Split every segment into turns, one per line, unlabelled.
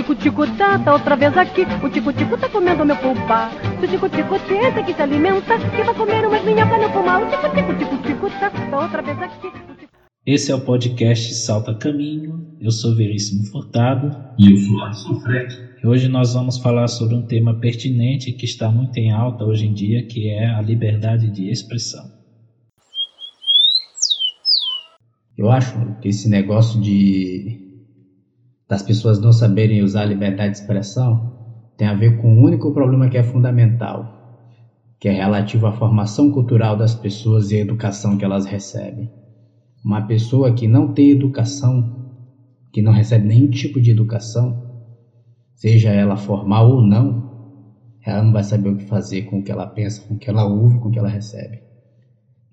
tico-tico tá, tá outra vez aqui. O tico-tico tá comendo meu pulpar. Se o tico-tico tenta que se alimenta, que vai comer umas minhocas no pulmão. O tico-tico, tico-tico tá, tá outra vez aqui.
Esse é o podcast Salta Caminho. Eu sou Veríssimo Furtado.
E eu sou Alisson Freck.
E hoje nós vamos falar sobre um tema pertinente que está muito em alta hoje em dia, que é a liberdade de expressão.
Eu acho que esse negócio de das pessoas não saberem usar a liberdade de expressão tem a ver com o único problema que é fundamental, que é relativo à formação cultural das pessoas e à educação que elas recebem. Uma pessoa que não tem educação, que não recebe nenhum tipo de educação, seja ela formal ou não, ela não vai saber o que fazer com o que ela pensa, com o que ela ouve, com o que ela recebe.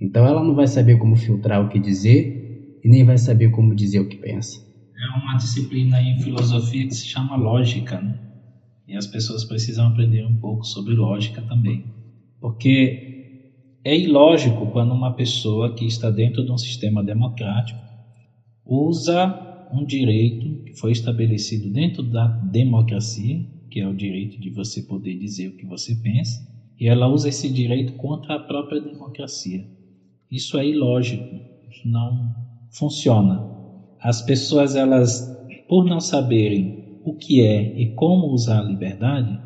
Então ela não vai saber como filtrar o que dizer e nem vai saber como dizer o que pensa.
É uma disciplina em filosofia que se chama lógica, né? E as pessoas precisam aprender um pouco sobre lógica também. Porque é ilógico quando uma pessoa que está dentro de um sistema democrático usa um direito que foi estabelecido dentro da democracia, que é o direito de você poder dizer o que você pensa, e ela usa esse direito contra a própria democracia. Isso é ilógico, não funciona. As pessoas, elas, por não saberem o que é e como usar a liberdade,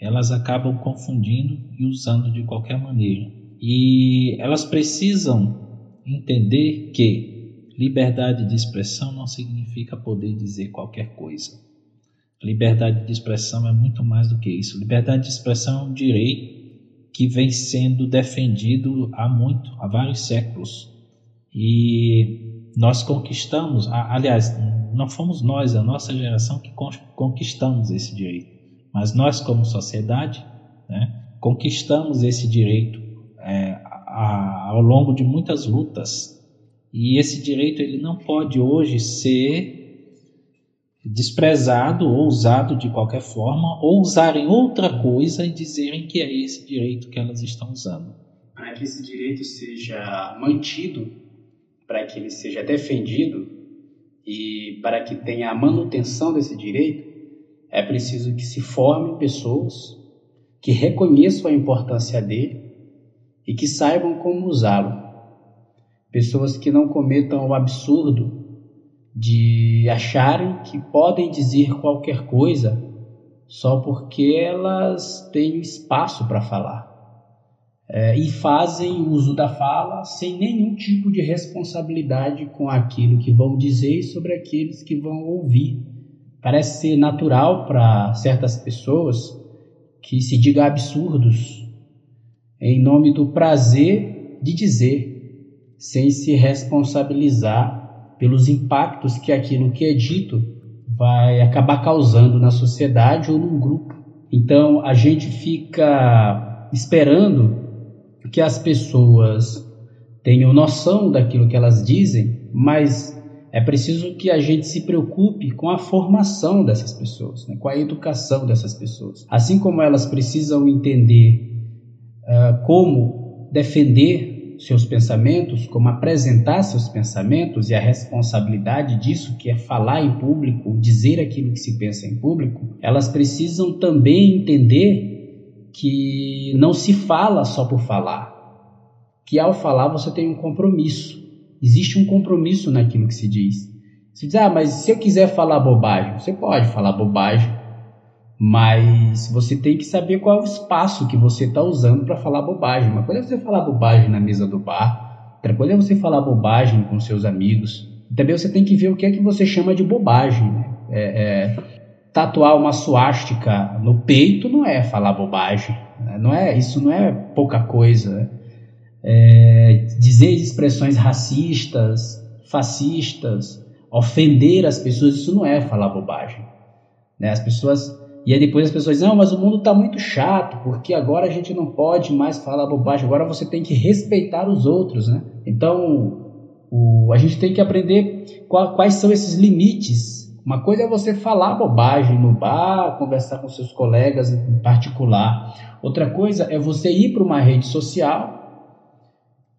elas acabam confundindo e usando de qualquer maneira. E elas precisam entender que liberdade de expressão não significa poder dizer qualquer coisa. Liberdade de expressão é muito mais do que isso. Liberdade de expressão é um direito que vem sendo defendido há muito, há vários séculos. E nós conquistamos, aliás, não fomos nós, a nossa geração, que conquistamos esse direito, mas nós, como sociedade, né, conquistamos esse direito é, a, ao longo de muitas lutas. E esse direito ele não pode hoje ser desprezado ou usado de qualquer forma, ou usarem outra coisa e dizerem que é esse direito que elas estão usando.
Para que esse direito seja mantido, para que ele seja defendido e para que tenha a manutenção desse direito, é preciso que se formem pessoas que reconheçam a importância dele e que saibam como usá-lo. Pessoas que não cometam o absurdo de acharem que podem dizer qualquer coisa só porque elas têm espaço para falar. É, e fazem uso da fala sem nenhum tipo de responsabilidade com aquilo que vão dizer e sobre aqueles que vão ouvir. Parece ser natural para certas pessoas que se diga absurdos em nome do prazer de dizer, sem se responsabilizar pelos impactos que aquilo que é dito vai acabar causando na sociedade ou num grupo. Então a gente fica esperando que as pessoas tenham noção daquilo que elas dizem, mas é preciso que a gente se preocupe com a formação dessas pessoas, né? com a educação dessas pessoas. Assim como elas precisam entender uh, como defender seus pensamentos, como apresentar seus pensamentos e a responsabilidade disso, que é falar em público, dizer aquilo que se pensa em público, elas precisam também entender que não se fala só por falar, que ao falar você tem um compromisso. Existe um compromisso naquilo que se diz. Se diz, ah, mas se eu quiser falar bobagem, você pode falar bobagem, mas você tem que saber qual é o espaço que você está usando para falar bobagem. Uma coisa é você falar bobagem na mesa do bar, outra coisa é você falar bobagem com seus amigos. Também você tem que ver o que é que você chama de bobagem. Né? É, é, tatuar uma suástica no peito não é falar bobagem. Né? Não é, isso não é pouca coisa. Né? É, dizer expressões racistas, fascistas, ofender as pessoas, isso não é falar bobagem. Né? As pessoas e aí depois as pessoas dizem, não, mas o mundo está muito chato, porque agora a gente não pode mais falar bobagem, agora você tem que respeitar os outros, né? Então, o, a gente tem que aprender qual, quais são esses limites. Uma coisa é você falar bobagem no bar, conversar com seus colegas em particular. Outra coisa é você ir para uma rede social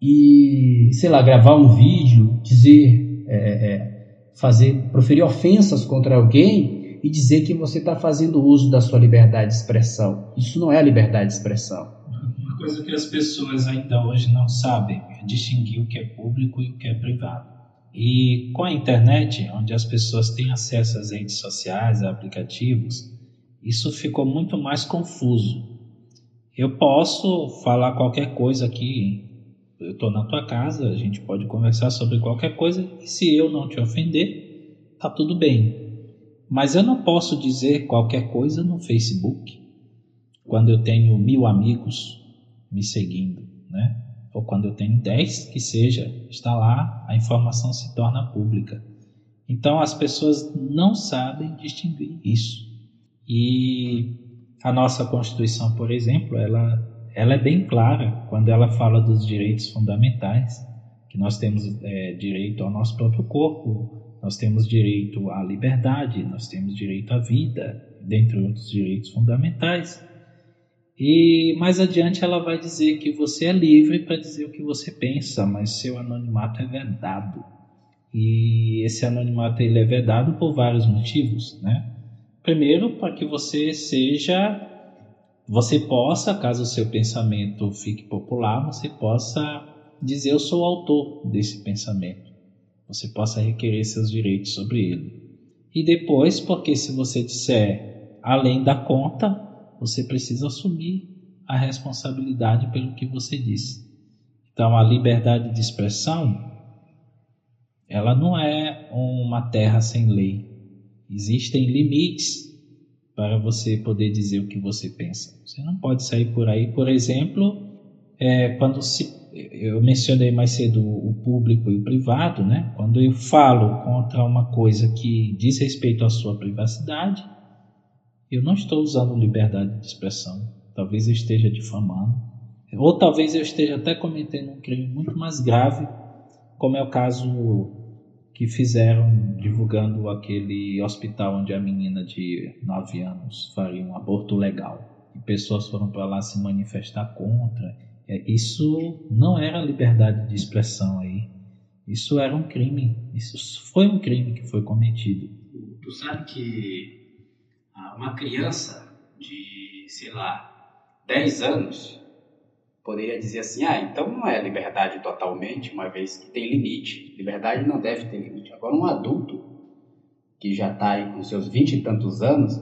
e, sei lá, gravar um vídeo, dizer, é, é, fazer, proferir ofensas contra alguém e dizer que você está fazendo uso da sua liberdade de expressão. Isso não é liberdade de expressão.
Uma coisa que as pessoas ainda hoje não sabem é distinguir o que é público e o que é privado. E com a internet, onde as pessoas têm acesso às redes sociais, a aplicativos, isso ficou muito mais confuso. Eu posso falar qualquer coisa aqui, eu estou na tua casa, a gente pode conversar sobre qualquer coisa, e se eu não te ofender, tá tudo bem. Mas eu não posso dizer qualquer coisa no Facebook quando eu tenho mil amigos me seguindo, né? Ou quando eu tenho 10, que seja, está lá, a informação se torna pública. Então as pessoas não sabem distinguir isso. E a nossa Constituição, por exemplo, ela, ela é bem clara quando ela fala dos direitos fundamentais, que nós temos é, direito ao nosso próprio corpo, nós temos direito à liberdade, nós temos direito à vida, dentre outros direitos fundamentais. E mais adiante ela vai dizer que você é livre para dizer o que você pensa, mas seu anonimato é vedado. E esse anonimato ele é vedado por vários motivos, né? Primeiro, para que você seja, você possa, caso o seu pensamento fique popular, você possa dizer eu sou o autor desse pensamento. Você possa requerer seus direitos sobre ele. E depois, porque se você disser além da conta, você precisa assumir a responsabilidade pelo que você disse. Então, a liberdade de expressão, ela não é uma terra sem lei. Existem limites para você poder dizer o que você pensa. Você não pode sair por aí, por exemplo, é, quando se, eu mencionei mais cedo o público e o privado, né? Quando eu falo contra uma coisa que diz respeito à sua privacidade, eu não estou usando liberdade de expressão. Talvez eu esteja difamando. Ou talvez eu esteja até cometendo um crime muito mais grave, como é o caso que fizeram divulgando aquele hospital onde a menina de 9 anos faria um aborto legal. E pessoas foram para lá se manifestar contra. É, isso não era liberdade de expressão aí. Isso era um crime. Isso foi um crime que foi cometido.
Tu sabe que uma criança de, sei lá, 10 anos poderia dizer assim: ah, então não é liberdade totalmente, uma vez que tem limite. Liberdade não deve ter limite. Agora, um adulto que já está aí com seus 20 e tantos anos,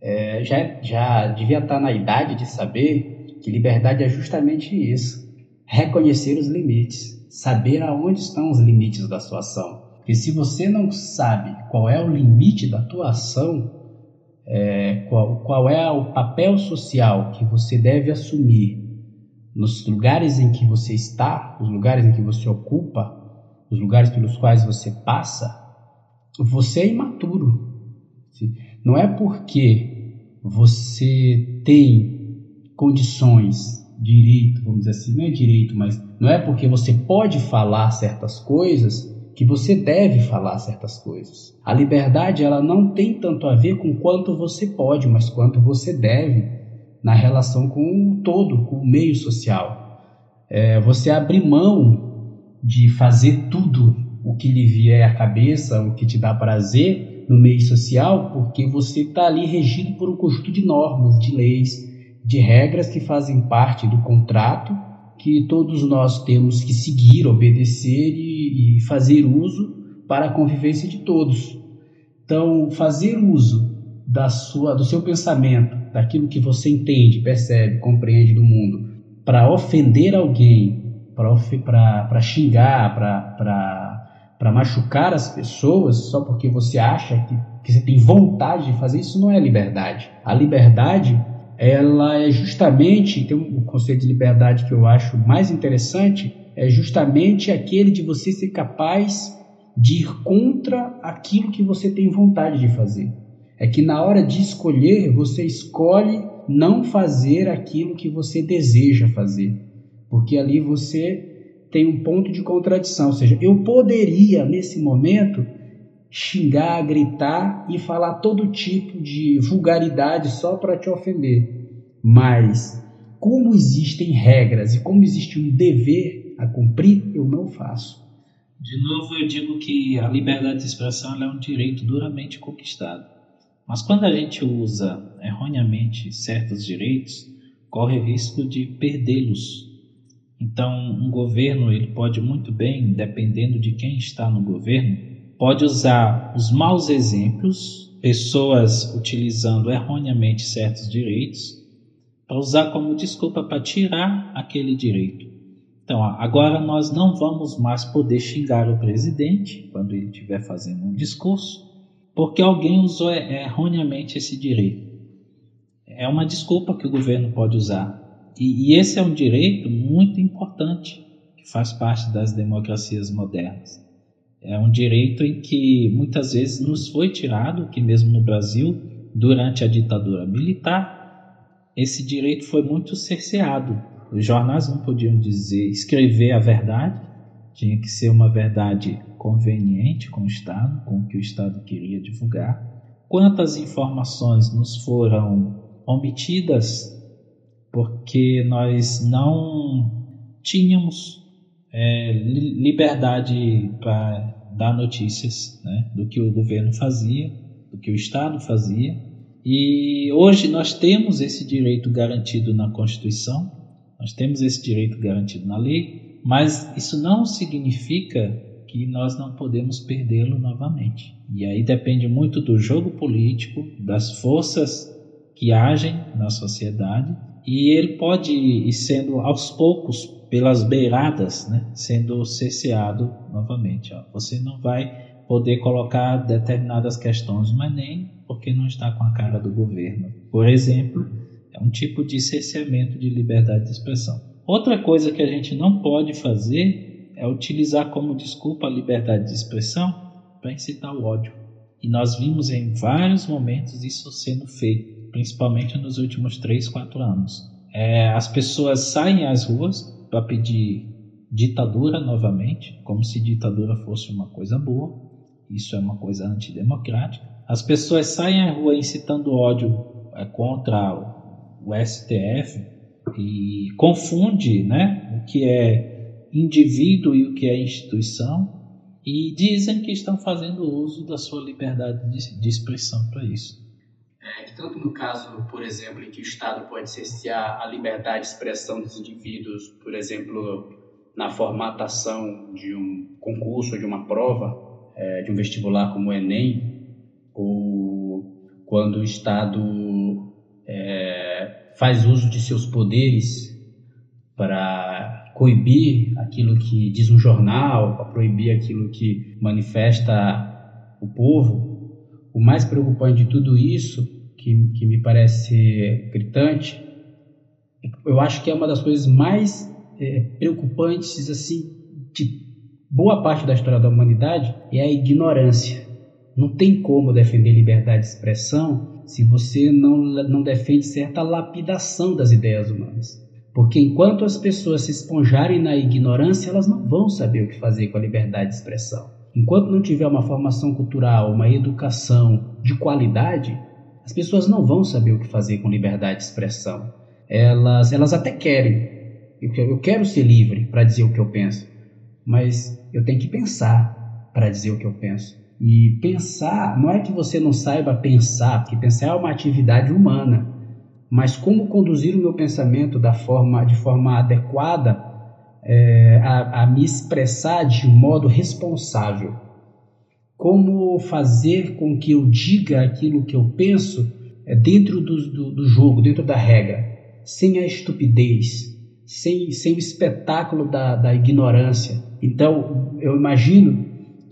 é, já, já devia estar tá na idade de saber que liberdade é justamente isso: reconhecer os limites, saber aonde estão os limites da sua ação. Porque se você não sabe qual é o limite da tua ação, é, qual, qual é o papel social que você deve assumir nos lugares em que você está, os lugares em que você ocupa, os lugares pelos quais você passa, você é imaturo. Não é porque você tem condições, direito, vamos dizer assim, não é direito, mas não é porque você pode falar certas coisas que você deve falar certas coisas. A liberdade ela não tem tanto a ver com quanto você pode, mas quanto você deve na relação com o todo, com o meio social. É, você abrir mão de fazer tudo o que lhe vier à cabeça, o que te dá prazer no meio social, porque você está ali regido por um conjunto de normas, de leis, de regras que fazem parte do contrato que todos nós temos que seguir, obedecer e, e fazer uso para a convivência de todos. Então, fazer uso da sua, do seu pensamento, daquilo que você entende, percebe, compreende do mundo, para ofender alguém, para xingar, para machucar as pessoas, só porque você acha que, que você tem vontade de fazer isso, não é liberdade. A liberdade ela é justamente, tem um conceito de liberdade que eu acho mais interessante, é justamente aquele de você ser capaz de ir contra aquilo que você tem vontade de fazer. É que na hora de escolher, você escolhe não fazer aquilo que você deseja fazer, porque ali você tem um ponto de contradição, ou seja, eu poderia nesse momento xingar, gritar e falar todo tipo de vulgaridade só para te ofender. Mas, como existem regras e como existe um dever a cumprir, eu não faço.
De novo, eu digo que a liberdade de expressão é um direito duramente conquistado. Mas quando a gente usa erroneamente certos direitos, corre risco de perdê-los. Então, um governo ele pode muito bem, dependendo de quem está no governo, pode usar os maus exemplos, pessoas utilizando erroneamente certos direitos, para usar como desculpa para tirar aquele direito. Então, agora nós não vamos mais poder xingar o presidente quando ele estiver fazendo um discurso, porque alguém usou erroneamente esse direito. É uma desculpa que o governo pode usar. E, e esse é um direito muito importante que faz parte das democracias modernas. É um direito em que muitas vezes nos foi tirado, que mesmo no Brasil, durante a ditadura militar, esse direito foi muito cerceado os jornais não podiam dizer, escrever a verdade, tinha que ser uma verdade conveniente com o Estado, com o que o Estado queria divulgar. Quantas informações nos foram omitidas porque nós não tínhamos é, liberdade para dar notícias né, do que o governo fazia, do que o Estado fazia. E hoje nós temos esse direito garantido na Constituição, nós temos esse direito garantido na lei, mas isso não significa que nós não podemos perdê-lo novamente. E aí depende muito do jogo político, das forças que agem na sociedade, e ele pode ir sendo aos poucos, pelas beiradas, né, sendo cerceado novamente. Ó. Você não vai poder colocar determinadas questões, mas nem porque não está com a cara do governo. Por exemplo, é um tipo de cerceamento de liberdade de expressão. Outra coisa que a gente não pode fazer é utilizar como desculpa a liberdade de expressão para incitar o ódio. E nós vimos em vários momentos isso sendo feito, principalmente nos últimos 3, 4 anos. É, as pessoas saem às ruas para pedir ditadura novamente, como se ditadura fosse uma coisa boa. Isso é uma coisa antidemocrática. As pessoas saem à rua incitando ódio é, contra o STF e confunde né, o que é indivíduo e o que é instituição e dizem que estão fazendo uso da sua liberdade de, de expressão para isso.
É, tanto no caso, por exemplo, em que o Estado pode cercear a liberdade de expressão dos indivíduos, por exemplo, na formatação de um concurso, de uma prova, é, de um vestibular como o Enem, ou quando o Estado é, faz uso de seus poderes para coibir aquilo que diz um jornal, para proibir aquilo que manifesta o povo, o mais preocupante de tudo isso, que, que me parece gritante, eu acho que é uma das coisas mais é, preocupantes assim de boa parte da história da humanidade é a ignorância. Não tem como defender liberdade de expressão se você não, não defende certa lapidação das ideias humanas. Porque enquanto as pessoas se esponjarem na ignorância, elas não vão saber o que fazer com a liberdade de expressão. Enquanto não tiver uma formação cultural, uma educação de qualidade, as pessoas não vão saber o que fazer com liberdade de expressão. Elas, elas até querem. Eu, quero ser livre para dizer o que eu penso, mas eu tenho que pensar para dizer o que eu penso. E pensar, não é que você não saiba pensar, porque pensar é uma atividade humana, mas como conduzir o meu pensamento da forma, de forma adequada é, a, a me expressar de um modo responsável. Como fazer com que eu diga aquilo que eu penso é, dentro do, do, do jogo, dentro da regra, sem a estupidez, sem, sem o espetáculo da, da ignorância. Então, eu imagino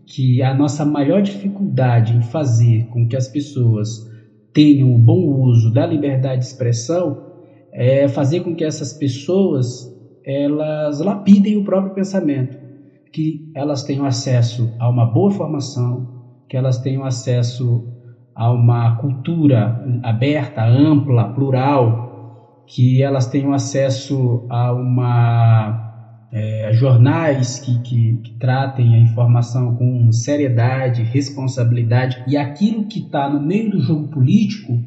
que a nossa maior dificuldade em fazer com que as pessoas tenham o bom uso da liberdade de expressão é fazer com que essas pessoas elas lapidem o próprio pensamento, que elas tenham acesso a uma boa formação, que elas tenham acesso a uma cultura aberta, ampla, plural, que elas tenham acesso a uma é, jornais que, que, que, tratem a informação com seriedade, responsabilidade. E aquilo que está no meio do jogo político,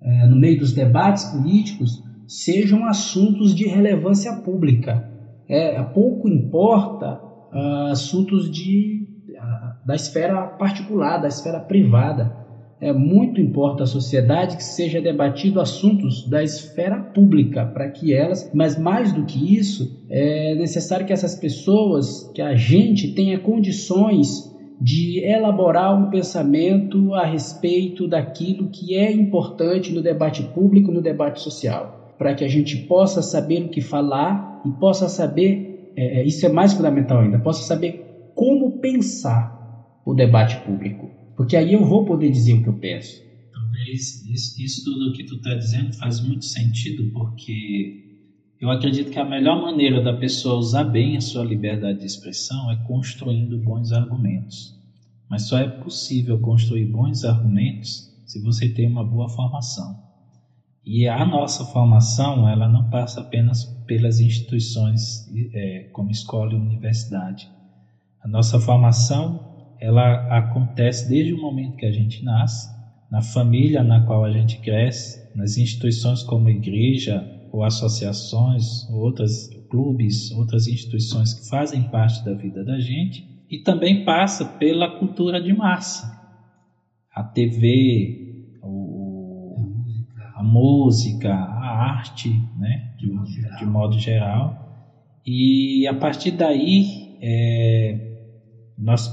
é, no meio dos debates políticos, sejam assuntos de relevância pública. É, pouco importa uh, assuntos de, uh, da esfera particular, da esfera privada. é muito importa à sociedade que seja debatido assuntos da esfera pública para que elas, mas mais do que isso, é necessário que essas pessoas, que a gente tenha condições de elaborar um pensamento a respeito daquilo que é importante no debate público, no debate social, para que a gente possa saber o que falar e possa saber, é, é isso é mais fundamental ainda, possa saber como pensar o debate público, porque aí eu vou poder dizer o que eu penso.
Talvez isso, isso tudo que tu está dizendo faz muito sentido, porque eu acredito que a melhor maneira da pessoa usar bem a sua liberdade de expressão é construindo bons argumentos. Mas só é possível construir bons argumentos se você tem uma boa formação. E a nossa formação, ela não passa apenas pelas instituições é, como escola e universidade. A nossa formação, ela acontece desde o momento que a gente nasce, na família na qual a gente cresce, nas instituições como igreja, ou associações, ou outras clubes, outras instituições que fazem parte da vida da gente, e também passa pela cultura de massa. A TV, música, a arte, né, de, de modo geral. E a partir daí, é, nós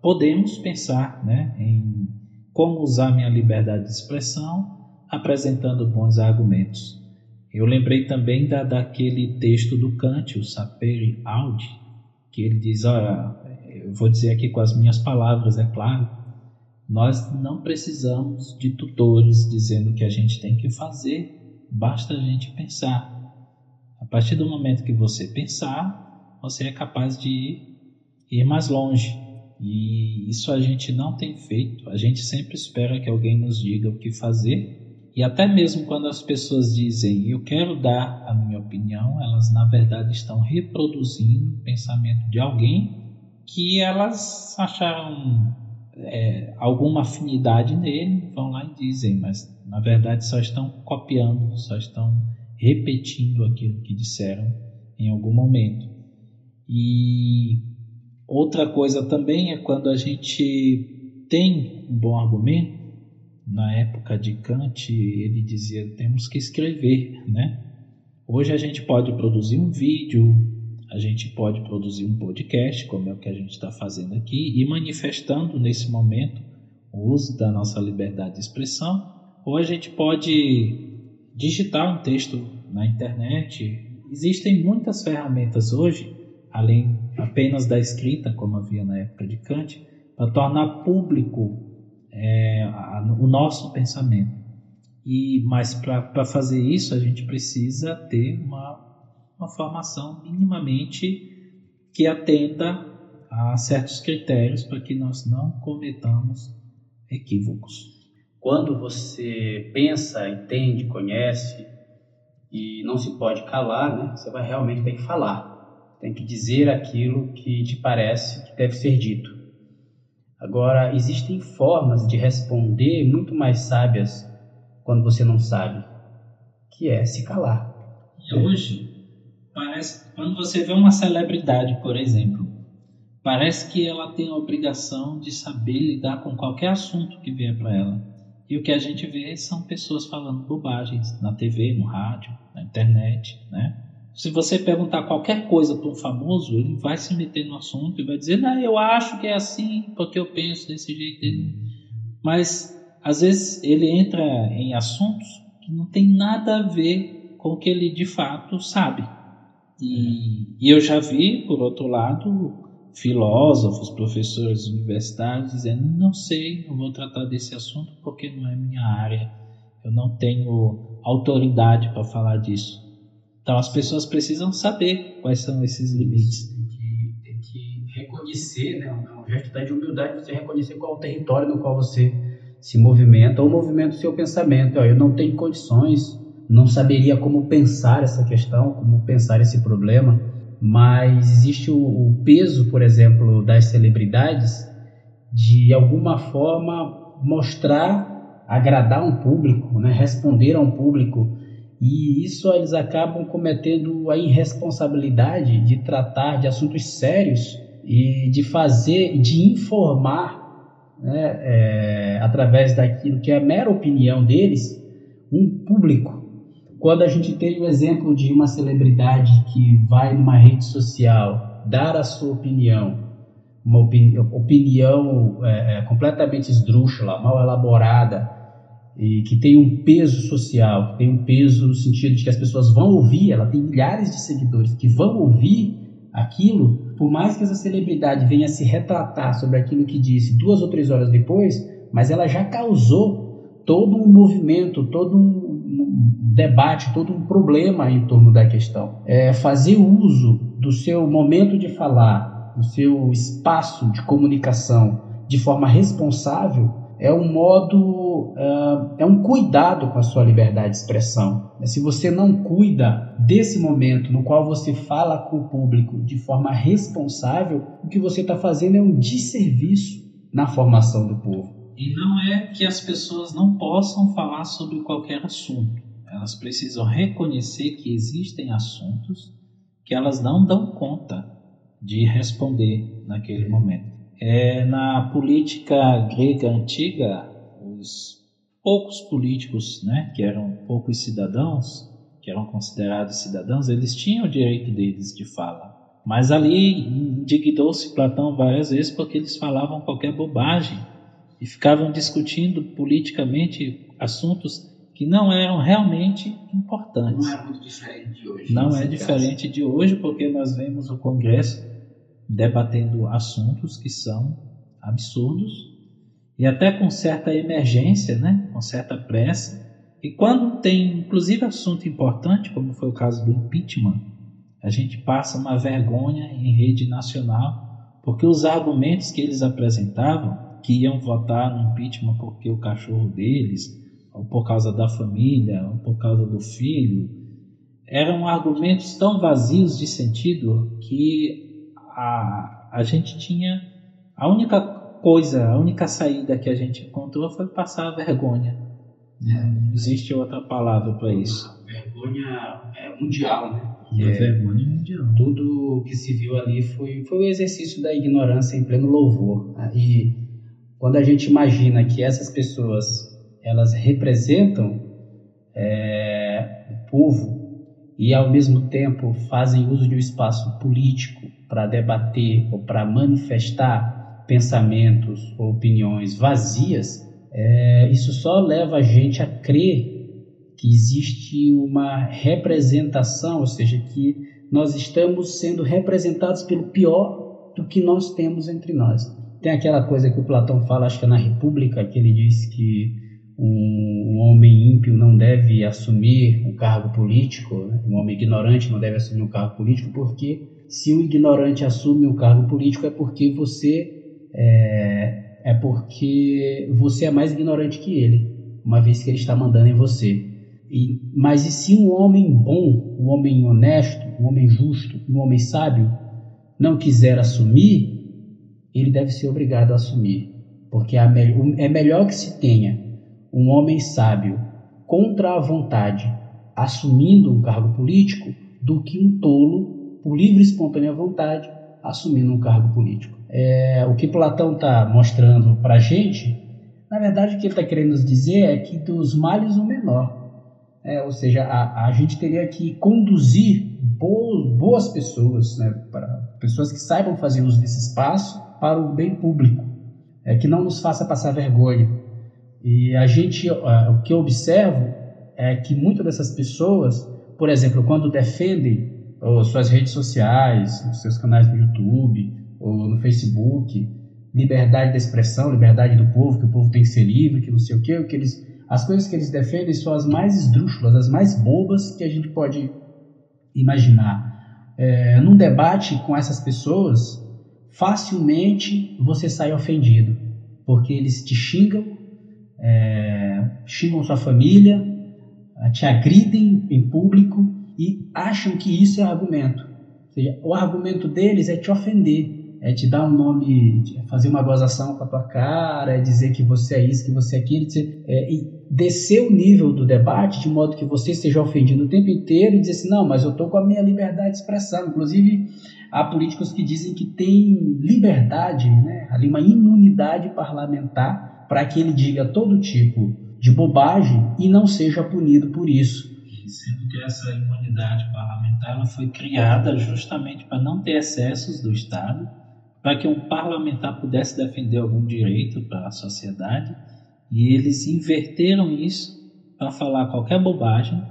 podemos pensar né, em como usar minha liberdade de expressão apresentando bons argumentos. Eu lembrei também da, daquele texto do Kant, o Sapere Aude, que ele diz, olha, eu vou dizer aqui com as minhas palavras, é claro, nós não precisamos de tutores dizendo o que a gente tem que fazer, basta a gente pensar. A partir do momento que você pensar, você é capaz de ir, ir mais longe. E isso a gente não tem feito. A gente sempre espera que alguém nos diga o que fazer e até mesmo quando as pessoas dizem eu quero dar a minha opinião, elas na verdade estão reproduzindo o pensamento de alguém que elas acharam é, alguma afinidade nele, vão lá e dizem, mas na verdade só estão copiando, só estão repetindo aquilo que disseram em algum momento. E outra coisa também é quando a gente tem um bom argumento na época de Kant, ele dizia temos que escrever, né? Hoje a gente pode produzir um vídeo, a gente pode produzir um podcast, como é o que a gente está fazendo aqui, e manifestando nesse momento o uso da nossa liberdade de expressão, ou a gente pode digitar um texto na internet. Existem muitas ferramentas hoje, além apenas da escrita, como havia na época de Kant, para tornar público é, a, o nosso pensamento. E mas para fazer isso a gente precisa ter uma, uma formação minimamente que atenda a certos critérios para que nós não cometamos equívocos.
Quando você pensa, entende, conhece e não se pode calar, né? Você vai realmente ter que falar. Tem que dizer aquilo que te parece que deve ser dito. Agora, existem formas de responder muito mais sábias quando você não sabe, que é se calar.
E hoje, parece, quando você vê uma celebridade, por exemplo, parece que ela tem a obrigação de saber lidar com qualquer assunto que vier para ela. E o que a gente vê são pessoas falando bobagens na TV, no rádio, na internet, né? Se você perguntar qualquer coisa para um famoso, ele vai se meter no assunto e vai dizer: Não, eu acho que é assim, porque eu penso desse jeito. Mas às vezes ele entra em assuntos que não tem nada a ver com o que ele de fato sabe. E, e eu já vi, por outro lado, filósofos, professores universitários dizendo: Não sei, não vou tratar desse assunto porque não é minha área, eu não tenho autoridade para falar disso. Então as pessoas precisam saber quais são esses limites.
Tem que, tem que reconhecer, né? É um gesto de humildade você reconhecer qual é o território no qual você se movimenta ou movimenta o seu pensamento. Eu não tenho condições, não saberia como pensar essa questão, como pensar esse problema, mas existe o, o peso, por exemplo, das celebridades de alguma forma mostrar, agradar um público, né? responder a um público e isso eles acabam cometendo a irresponsabilidade de tratar de assuntos sérios e de fazer, de informar né, é, através daquilo que é a mera opinião deles, um público. Quando a gente tem o exemplo de uma celebridade que vai numa rede social dar a sua opinião, uma opini opinião é, é, completamente esdrúxula, mal elaborada, e que tem um peso social, que tem um peso no sentido de que as pessoas vão ouvir, ela tem milhares de seguidores que vão ouvir aquilo, por mais que essa celebridade venha se retratar sobre aquilo que disse duas ou três horas depois, mas ela já causou todo um movimento, todo um, debate, todo um problema em torno da questão. É fazer uso do seu momento de falar, do seu espaço de comunicação de forma responsável é um modo, uh, é um cuidado com a sua liberdade de expressão. Se você não cuida desse momento no qual você fala com o público de forma responsável, o que você está fazendo é um desserviço na formação do povo.
E não é que as pessoas não possam falar sobre qualquer assunto. Elas precisam reconhecer que existem assuntos que elas não dão conta de responder naquele momento. É, na política grega antiga, os poucos políticos, né, que eram poucos cidadãos, que eram considerados cidadãos, eles tinham o direito deles de fala. Mas ali indignou-se Platão várias vezes porque eles falavam qualquer bobagem e ficavam discutindo politicamente assuntos que não eram realmente importantes.
Não é muito diferente de hoje.
Não é diferente caso. de hoje porque nós vemos o Congresso debatendo assuntos que são absurdos e até com certa emergência, né? com certa pressa. E quando tem, inclusive, assunto importante, como foi o caso do impeachment, a gente passa uma vergonha em rede nacional, porque os argumentos que eles apresentavam, que iam votar no impeachment porque o cachorro deles, ou por causa da família, ou por causa do filho, eram argumentos tão vazios de sentido que a, a gente tinha. A única coisa, a única saída que a gente encontrou foi passar a vergonha. Não existe outra palavra para isso.
Vergonha é mundial, né?
É, vergonha mundial.
Tudo que se viu ali foi, foi o exercício da ignorância em pleno louvor. E quando a gente imagina que essas pessoas elas representam é, o povo e ao mesmo tempo fazem uso de um espaço político para debater ou para manifestar pensamentos ou opiniões vazias, é, isso só leva a gente a crer que existe uma representação, ou seja, que nós estamos sendo representados pelo pior do que nós temos entre nós. Tem aquela coisa que o Platão fala, acho que é na República, que ele diz que um, um homem ímpio não deve assumir um cargo político, né? um homem ignorante não deve assumir um cargo político, porque se um ignorante assume um cargo político é porque você é, é porque você é mais ignorante que ele, uma vez que ele está mandando em você. E, mas e se um homem bom, um homem honesto, um homem justo, um homem sábio não quiser assumir, ele deve ser obrigado a assumir, porque é, é melhor que se tenha um homem sábio contra a vontade assumindo um cargo político do que um tolo por livre e espontânea vontade, assumindo um cargo político. É, o que Platão está mostrando para a gente, na verdade, o que ele está querendo nos dizer é que dos males o menor. É, ou seja, a, a, gente teria que conduzir boas, boas pessoas, né, para pessoas que saibam fazer uso desse espaço para o bem público, é, que não nos faça passar vergonha. E a gente, o que eu observo é que muitas dessas pessoas, por exemplo, quando defendem suas redes sociais, seus canais no YouTube ou no Facebook, liberdade de expressão, liberdade do povo, que o povo tem que ser livre, que não sei o quê, que eles, as coisas que eles defendem são as mais esdrúxulas, as mais bobas que a gente pode imaginar. É, num debate com essas pessoas, facilmente você sai ofendido, porque eles te xingam, é, xingam sua família, te agridem em público, e acham que isso é argumento. Ou seja, o argumento deles é te ofender, é te dar um nome, fazer uma gozação com a tua cara, é dizer que você é isso, que você é aquilo, é, e descer o nível do debate de modo que você esteja ofendido o tempo inteiro e dizer assim, não, mas eu estou com a minha liberdade de expressão. Inclusive, há políticos que dizem que tem liberdade, né, ali uma imunidade parlamentar para que ele diga todo tipo de bobagem e não seja punido por isso.
Sendo que essa imunidade parlamentar ela foi criada justamente para não ter excessos do Estado, para que um parlamentar pudesse defender algum direito para a sociedade, e eles inverteram isso para falar qualquer bobagem,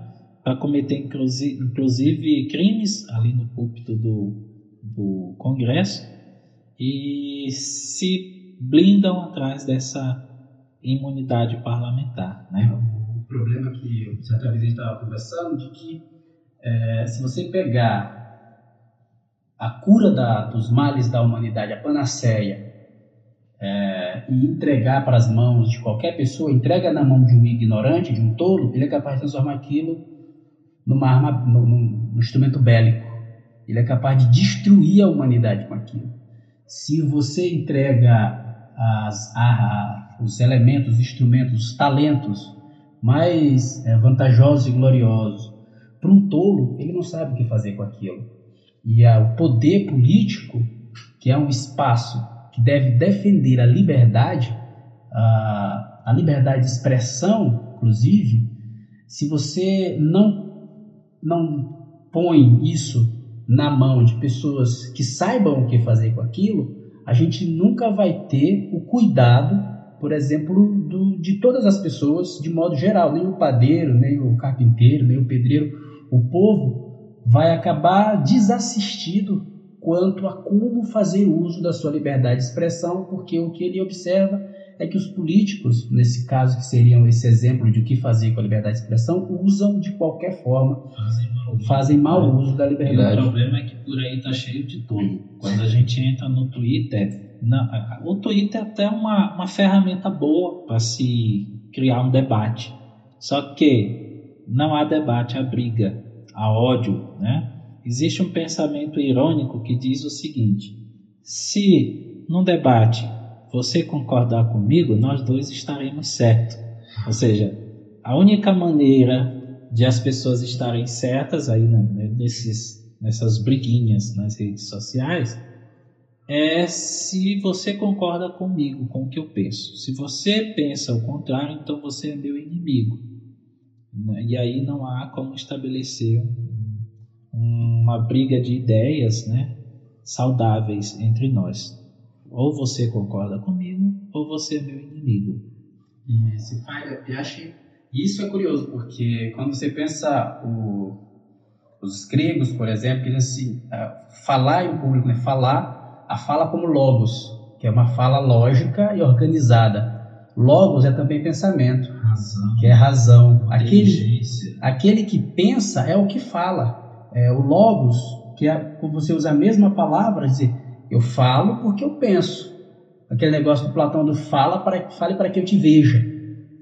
para cometer inclusive, inclusive crimes ali no púlpito do, do Congresso, e se blindam atrás dessa imunidade parlamentar. Né?
O problema que certa vez a gente estava conversando de que é, se você pegar a cura da, dos males da humanidade, a panaceia, é, e entregar para as mãos de qualquer pessoa, entrega na mão de um ignorante, de um tolo, ele é capaz de transformar aquilo numa arma, num, num instrumento bélico. Ele é capaz de destruir a humanidade com aquilo. Se você entrega as, a, os elementos, os instrumentos, os talentos mais é, vantajosos e gloriosos para um tolo, ele não sabe o que fazer com aquilo. E o poder político, que é um espaço que deve defender a liberdade, a, a liberdade de expressão, inclusive, se você não, não põe isso na mão de pessoas que saibam o que fazer com aquilo, a gente nunca vai ter o cuidado, por exemplo, do, de todas as pessoas de modo geral, nem o padeiro, nem o carpinteiro, nem o pedreiro. O povo vai acabar desassistido quanto a como fazer uso da sua liberdade de expressão, porque o que ele observa é que os políticos, nesse caso que seriam esse exemplo de o que fazer com a liberdade de expressão, usam de qualquer forma, fazem mau, fazem mau uso da liberdade.
E o problema é que por aí está cheio de tudo. Quando a gente entra no Twitter, na, o Twitter é até uma, uma ferramenta boa para se criar um debate. Só que não há debate, há briga, há ódio, né? Existe um pensamento irônico que diz o seguinte: se num debate você concordar comigo, nós dois estaremos certos. Ou seja, a única maneira de as pessoas estarem certas aí né, nesses, nessas briguinhas nas redes sociais é se você concorda comigo, com o que eu penso. Se você pensa o contrário, então você é meu inimigo. Né? E aí não há como estabelecer uma briga de ideias né, saudáveis entre nós. Ou você concorda comigo, ou você é meu inimigo.
Isso, eu acho isso é curioso, porque quando você pensa o, os gregos, por exemplo, eles assim, falar em público, né? falar, a fala como logos, que é uma fala lógica e organizada. Logos é também pensamento,
razão,
que é razão. Aquele, aquele que pensa é o que fala. É, o logos, que é quando você usa a mesma palavra, dizer, eu falo porque eu penso. Aquele negócio do Platão do fala para fale para que eu te veja.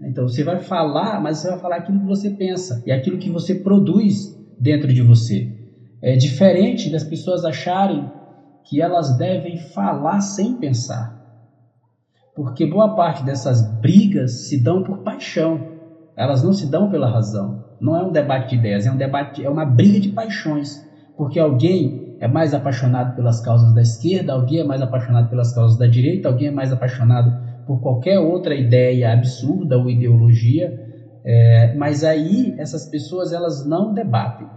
Então você vai falar, mas você vai falar aquilo que você pensa e aquilo que você produz dentro de você. É diferente das pessoas acharem que elas devem falar sem pensar. Porque boa parte dessas brigas se dão por paixão. Elas não se dão pela razão. Não é um debate de ideias, é um debate, é uma briga de paixões. Porque alguém é mais apaixonado pelas causas da esquerda, alguém é mais apaixonado pelas causas da direita, alguém é mais apaixonado por qualquer outra ideia absurda ou ideologia. É, mas aí essas pessoas elas não debatem,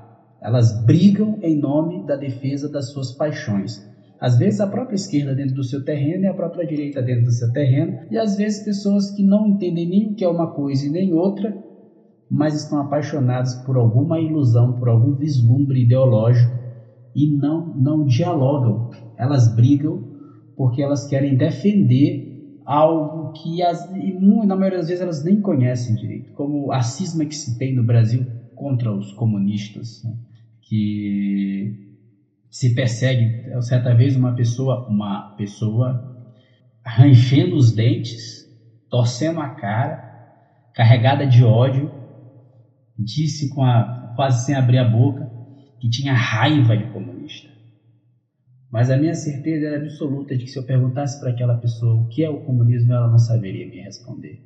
elas brigam em nome da defesa das suas paixões. Às vezes a própria esquerda dentro do seu terreno e a própria direita dentro do seu terreno, e às vezes pessoas que não entendem nem o que é uma coisa e nem outra, mas estão apaixonadas por alguma ilusão, por algum vislumbre ideológico e não, não dialogam. Elas brigam porque elas querem defender algo que, as, na maioria das vezes, elas nem conhecem direito, como a cisma que se tem no Brasil contra os comunistas, né? que se persegue certa vez uma pessoa, uma pessoa rangendo os dentes, torcendo a cara, carregada de ódio, disse com a, quase sem abrir a boca, que tinha raiva de comunista. Mas a minha certeza era absoluta de que se eu perguntasse para aquela pessoa o que é o comunismo, ela não saberia me responder.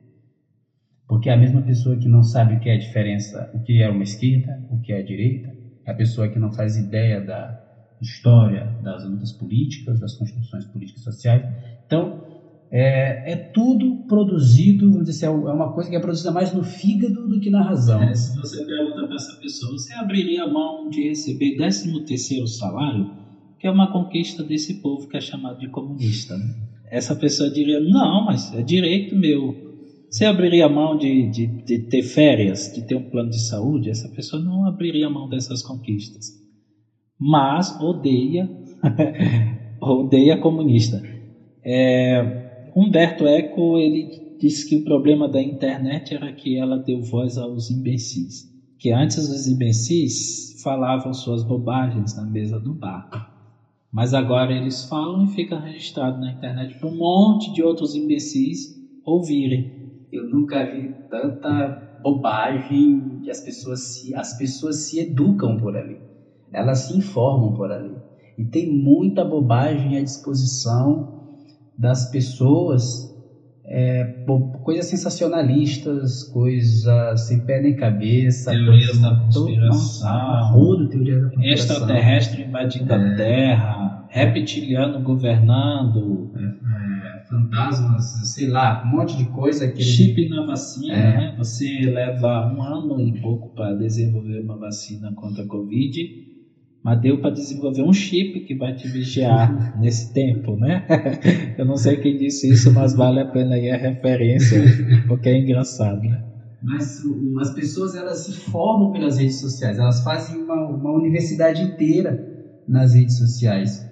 Porque é a mesma pessoa que não sabe o que é a diferença, o que é uma esquerda, o que é a direita, é a pessoa que não faz ideia da história das lutas políticas, das construções políticas e sociais. Então, é, é, tudo produzido, vamos dizer assim, é uma coisa que é produzida mais no fígado do que na razão.
É, se você pergunta para essa pessoa, você abriria a mão de receber 13 terceiro salário, que é uma conquista desse povo que é chamado de comunista. Né? Essa pessoa diria, não, mas é direito meu. Você abriria a mão de, de, de ter férias, de ter um plano de saúde? Essa pessoa não abriria a mão dessas conquistas. Mas odeia, odeia comunista. É, Humberto Eco ele disse que o problema da internet era que ela deu voz aos imbecis, que antes os imbecis falavam suas bobagens na mesa do bar, mas agora eles falam e fica registrado na internet para um monte de outros imbecis ouvirem.
Eu nunca vi tanta bobagem que as pessoas se, as pessoas se educam por ali, elas se informam por ali. E tem muita bobagem à disposição das pessoas é, coisas sensacionalistas, coisas sem pé nem cabeça,
teorias da conspiração,
teorias da conspiração,
extraterrestre invadindo é. a Terra, reptiliano governando,
é, é, fantasmas, sei lá, um monte de coisa que
chip na vacina, é. né? Você leva um ano e pouco para desenvolver uma vacina contra a Covid mas deu para desenvolver um chip que vai te vigiar nesse tempo, né? Eu não sei quem disse isso, mas vale a pena aí a referência, porque é engraçado, né?
Mas as pessoas elas se formam pelas redes sociais, elas fazem uma, uma universidade inteira nas redes sociais,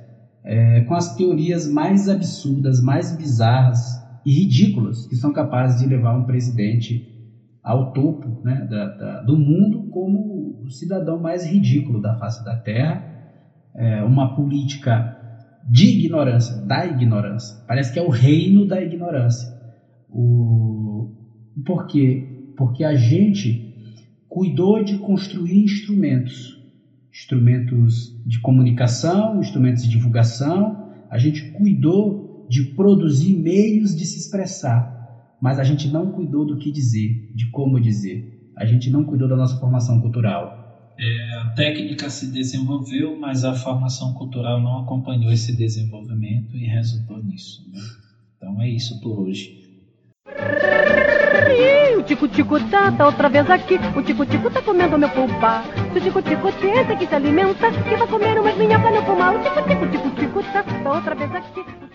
é, com as teorias mais absurdas, mais bizarras e ridículas que são capazes de levar um presidente ao topo né, da, da, do mundo como o cidadão mais ridículo da face da Terra, é uma política de ignorância, da ignorância. Parece que é o reino da ignorância. O... Por quê? Porque a gente cuidou de construir instrumentos, instrumentos de comunicação, instrumentos de divulgação, a gente cuidou de produzir meios de se expressar mas a gente não cuidou do que dizer, de como dizer. A gente não cuidou da nossa formação cultural.
É, a técnica se desenvolveu, mas a formação cultural não acompanhou esse desenvolvimento e resultou nisso. Né? Então é isso por hoje.
o tico-tico tá, tá outra vez aqui. O tico-tico tá comendo meu pulpa. Se o tico-tico tenta que se alimenta, que vai comer umas minhocas no pulmão. O tico-tico, tico-tico tá, tá outra vez aqui.